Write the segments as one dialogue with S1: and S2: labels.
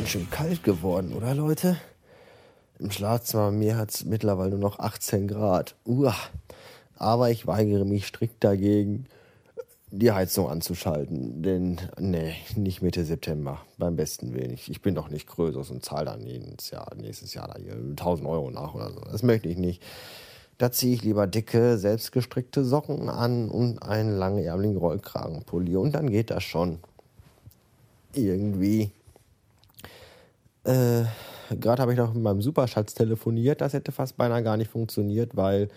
S1: ganz schön kalt geworden, oder Leute? Im Schlafzimmer mir hat es mittlerweile nur noch 18 Grad. Uah. Aber ich weigere mich strikt dagegen, die Heizung anzuschalten. Denn, nee, nicht Mitte September. Beim besten Willen. Ich, bin doch nicht größer und zahle dann jedes Jahr, nächstes Jahr da hier 1000 Euro nach oder so. Das möchte ich nicht. Da ziehe ich lieber dicke, selbstgestrickte Socken an und einen langärmeligen Rollkragenpulli. Und dann geht das schon. Irgendwie. Äh, Gerade habe ich noch mit meinem Superschatz telefoniert. Das hätte fast beinahe gar nicht funktioniert, weil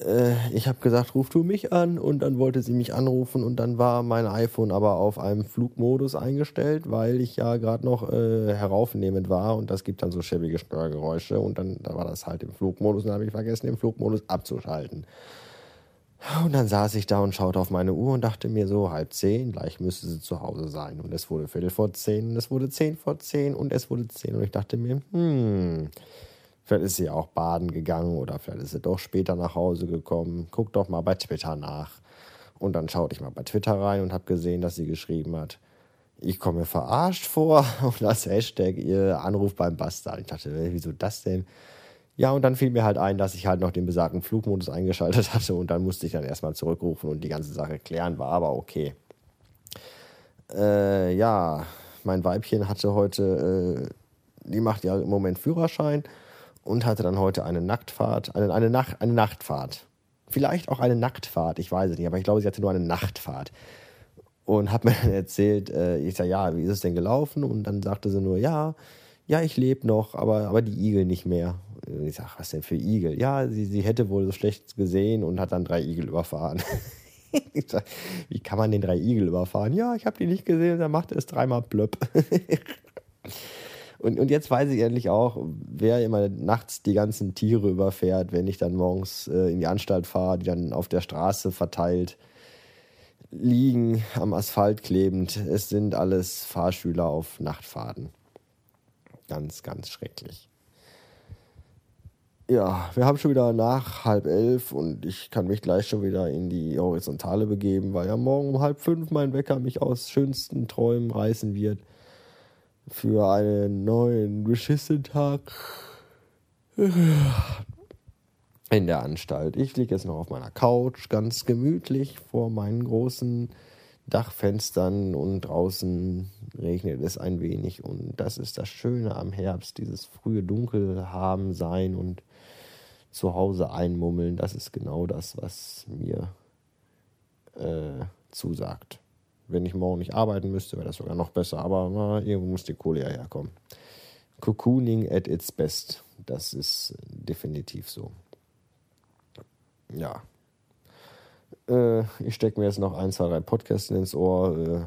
S1: äh, ich habe gesagt, ruf du mich an und dann wollte sie mich anrufen und dann war mein iPhone aber auf einem Flugmodus eingestellt, weil ich ja gerade noch äh, heraufnehmend war und das gibt dann so schäbige Steuergeräusche und dann da war das halt im Flugmodus und dann habe ich vergessen, den Flugmodus abzuschalten. Und dann saß ich da und schaute auf meine Uhr und dachte mir so, halb zehn, gleich müsste sie zu Hause sein. Und es wurde Viertel vor zehn und es wurde zehn vor zehn und es wurde zehn. Und ich dachte mir, hm, vielleicht ist sie auch baden gegangen oder vielleicht ist sie doch später nach Hause gekommen. Guck doch mal bei Twitter nach. Und dann schaute ich mal bei Twitter rein und habe gesehen, dass sie geschrieben hat, ich komme mir verarscht vor und das Hashtag ihr Anruf beim Bastard. Ich dachte, wieso das denn? Ja, und dann fiel mir halt ein, dass ich halt noch den besagten Flugmodus eingeschaltet hatte und dann musste ich dann erstmal zurückrufen und die ganze Sache klären, war aber okay. Äh, ja, mein Weibchen hatte heute, äh, die macht ja im Moment Führerschein und hatte dann heute eine Nacktfahrt, eine, eine, Nacht, eine Nachtfahrt. Vielleicht auch eine Nacktfahrt, ich weiß es nicht, aber ich glaube, sie hatte nur eine Nachtfahrt. Und hat mir dann erzählt, äh, ich sage, ja, wie ist es denn gelaufen? Und dann sagte sie nur, ja, ja, ich lebe noch, aber, aber die Igel nicht mehr. Und ich sage, was denn für Igel? Ja, sie, sie hätte wohl so schlecht gesehen und hat dann drei Igel überfahren. ich sag, wie kann man den drei Igel überfahren? Ja, ich habe die nicht gesehen, dann macht es dreimal plöpp. und, und jetzt weiß ich endlich auch, wer immer nachts die ganzen Tiere überfährt, wenn ich dann morgens äh, in die Anstalt fahre, die dann auf der Straße verteilt liegen, am Asphalt klebend. Es sind alles Fahrschüler auf Nachtfahrten. Ganz, ganz schrecklich. Ja, wir haben schon wieder nach halb elf und ich kann mich gleich schon wieder in die Horizontale begeben, weil ja morgen um halb fünf mein Wecker mich aus schönsten Träumen reißen wird für einen neuen Beschissen-Tag in der Anstalt. Ich liege jetzt noch auf meiner Couch, ganz gemütlich vor meinen großen Dachfenstern und draußen regnet es ein wenig und das ist das Schöne am Herbst, dieses frühe Dunkel haben sein und zu Hause einmummeln, das ist genau das, was mir äh, zusagt. Wenn ich morgen nicht arbeiten müsste, wäre das sogar noch besser, aber na, irgendwo muss die Kohle ja herkommen. Cocooning at its best, das ist definitiv so. Ja, äh, ich stecke mir jetzt noch ein, zwei, drei Podcasts ins Ohr. Äh,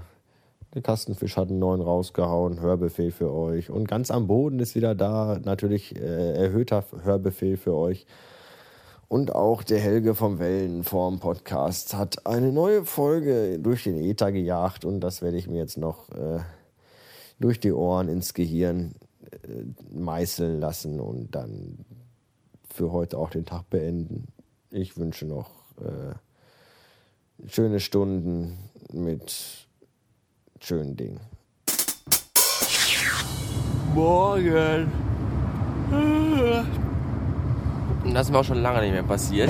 S1: der Kastenfisch hat einen neuen rausgehauen, Hörbefehl für euch. Und ganz am Boden ist wieder da, natürlich äh, erhöhter Hörbefehl für euch. Und auch der Helge vom Wellenform Podcast hat eine neue Folge durch den Äther gejagt und das werde ich mir jetzt noch äh, durch die Ohren ins Gehirn äh, meißeln lassen und dann für heute auch den Tag beenden. Ich wünsche noch äh, schöne Stunden mit schönen Dingen.
S2: Morgen. Das ist mir auch schon lange nicht mehr passiert.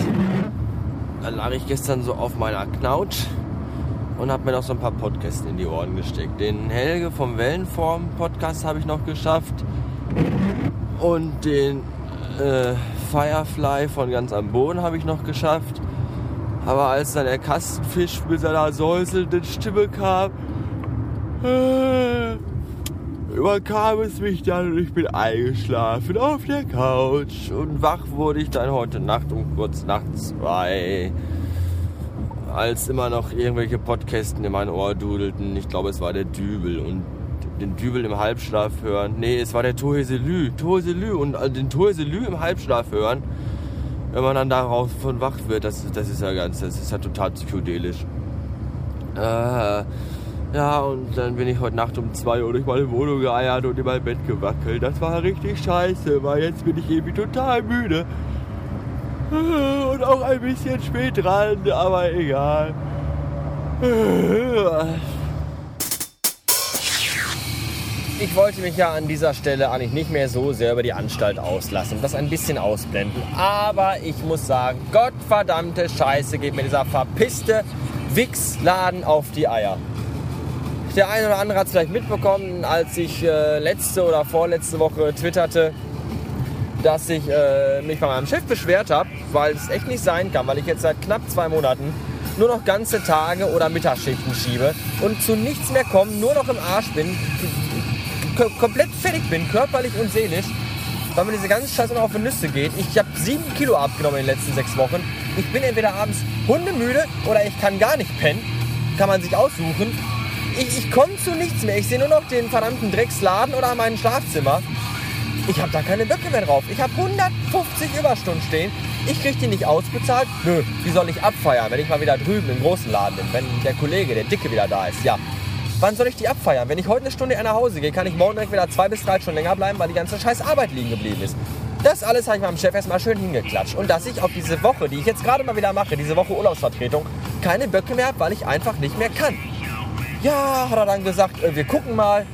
S2: Da lag ich gestern so auf meiner Couch und habe mir noch so ein paar Podcasts in die Ohren gesteckt. Den Helge vom Wellenform Podcast habe ich noch geschafft und den äh, Firefly von ganz am Boden habe ich noch geschafft. Aber als dann der Kastenfisch mit seiner säuselnden Stimme kam, überkam es mich dann und ich bin eingeschlafen auf der Couch. Und wach wurde ich dann heute Nacht um kurz nach zwei, als immer noch irgendwelche Podcasten in mein Ohr dudelten. Ich glaube, es war der Dübel und den Dübel im Halbschlaf hören. Nee, es war der Toheselü. Toheselü und also den Toheselü im Halbschlaf hören wenn man dann darauf von wach wird, das, das ist ja ganz, das ist ja total psychedelisch. Äh, ja, und dann bin ich heute Nacht um 2 Uhr durch meine Wohnung geeiert und in mein Bett gewackelt. Das war richtig scheiße, weil jetzt bin ich irgendwie total müde. Und auch ein bisschen spät dran, aber egal. Ich wollte mich ja an dieser Stelle eigentlich nicht mehr so sehr über die Anstalt auslassen das ein bisschen ausblenden. Aber ich muss sagen, Gottverdammte Scheiße geht mir dieser verpisste Wichsladen auf die Eier. Der eine oder andere hat es vielleicht mitbekommen, als ich äh, letzte oder vorletzte Woche twitterte, dass ich äh, mich bei meinem Chef beschwert habe, weil es echt nicht sein kann, weil ich jetzt seit knapp zwei Monaten nur noch ganze Tage oder Mittagsschichten schiebe und zu nichts mehr komme, nur noch im Arsch bin, komplett fertig bin, körperlich und seelisch, weil mir diese ganze Scheiße noch auf die Nüsse geht. Ich habe sieben Kilo abgenommen in den letzten sechs Wochen. Ich bin entweder abends hundemüde oder ich kann gar nicht pennen. Kann man sich aussuchen. Ich, ich komme zu nichts mehr. Ich sehe nur noch den verdammten Drecksladen oder mein Schlafzimmer. Ich habe da keine Böcke mehr drauf. Ich habe 150 Überstunden stehen. Ich kriege die nicht ausbezahlt. Nö, die soll ich abfeiern, wenn ich mal wieder drüben im großen Laden bin. Wenn der Kollege, der Dicke, wieder da ist. Ja, Wann soll ich die abfeiern? Wenn ich heute eine Stunde eher nach Hause gehe, kann ich morgen direkt wieder zwei bis drei Stunden länger bleiben, weil die ganze scheiß Arbeit liegen geblieben ist. Das alles habe ich meinem Chef erstmal schön hingeklatscht. Und dass ich auf diese Woche, die ich jetzt gerade mal wieder mache, diese Woche Urlaubsvertretung, keine Böcke mehr habe, weil ich einfach nicht mehr kann. Ja, hat er dann gesagt, äh, wir gucken mal.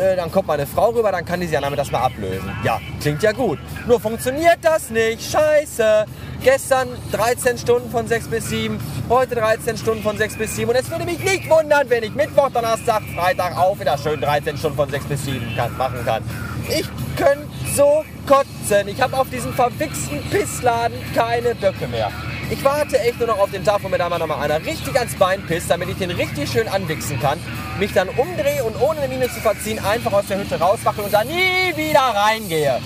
S2: Äh, dann kommt meine Frau rüber, dann kann die sich ja damit das mal ablösen. Ja, klingt ja gut. Nur funktioniert das nicht. Scheiße. Gestern 13 Stunden von 6 bis 7, heute 13 Stunden von 6 bis 7. Und es würde mich nicht wundern, wenn ich Mittwoch, Donnerstag, Freitag auch wieder schön 13 Stunden von 6 bis 7 kann, machen kann. Ich könnte so kotzen. Ich habe auf diesem verwichsten Pissladen keine Böcke mehr. Ich warte echt nur noch auf den Tag, wo mir da mal noch mal einer richtig ans Bein pisst, damit ich den richtig schön anwichsen kann, mich dann umdrehe und ohne eine Miene zu verziehen einfach aus der Hütte rauswache und da nie wieder reingehe.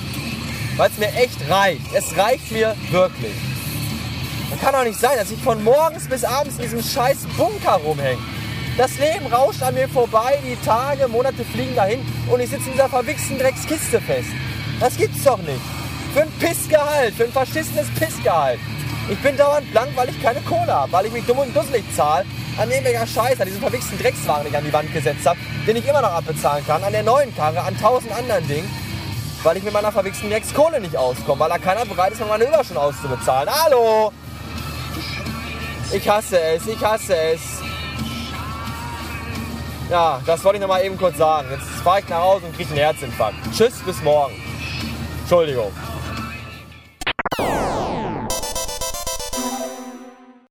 S2: Weil es mir echt reicht. Es reicht mir wirklich. Das kann doch nicht sein, dass ich von morgens bis abends in diesem scheiß Bunker rumhänge. Das Leben rauscht an mir vorbei, die Tage, Monate fliegen dahin und ich sitze in dieser verwichsten Dreckskiste fest. Das gibt's doch nicht. Für ein Pissgehalt, für ein verschissenes Pissgehalt. Ich bin dauernd blank, weil ich keine Kohle habe, weil ich mich dumm und dusselig zahle an irgendwelcher Scheiße, an diesem verwichsten Dreckswagen, den ich an die Wand gesetzt habe, den ich immer noch abbezahlen kann, an der neuen Karre, an tausend anderen Dingen, weil ich mit meiner verwichsten Dreckskohle nicht auskomme, weil da keiner bereit ist, mir meine Überstunden auszubezahlen. Hallo! Ich hasse es, ich hasse es. Ja, das wollte ich noch mal eben kurz sagen. Jetzt fahre ich nach Hause und kriege einen Herzinfarkt. Tschüss, bis morgen. Entschuldigung.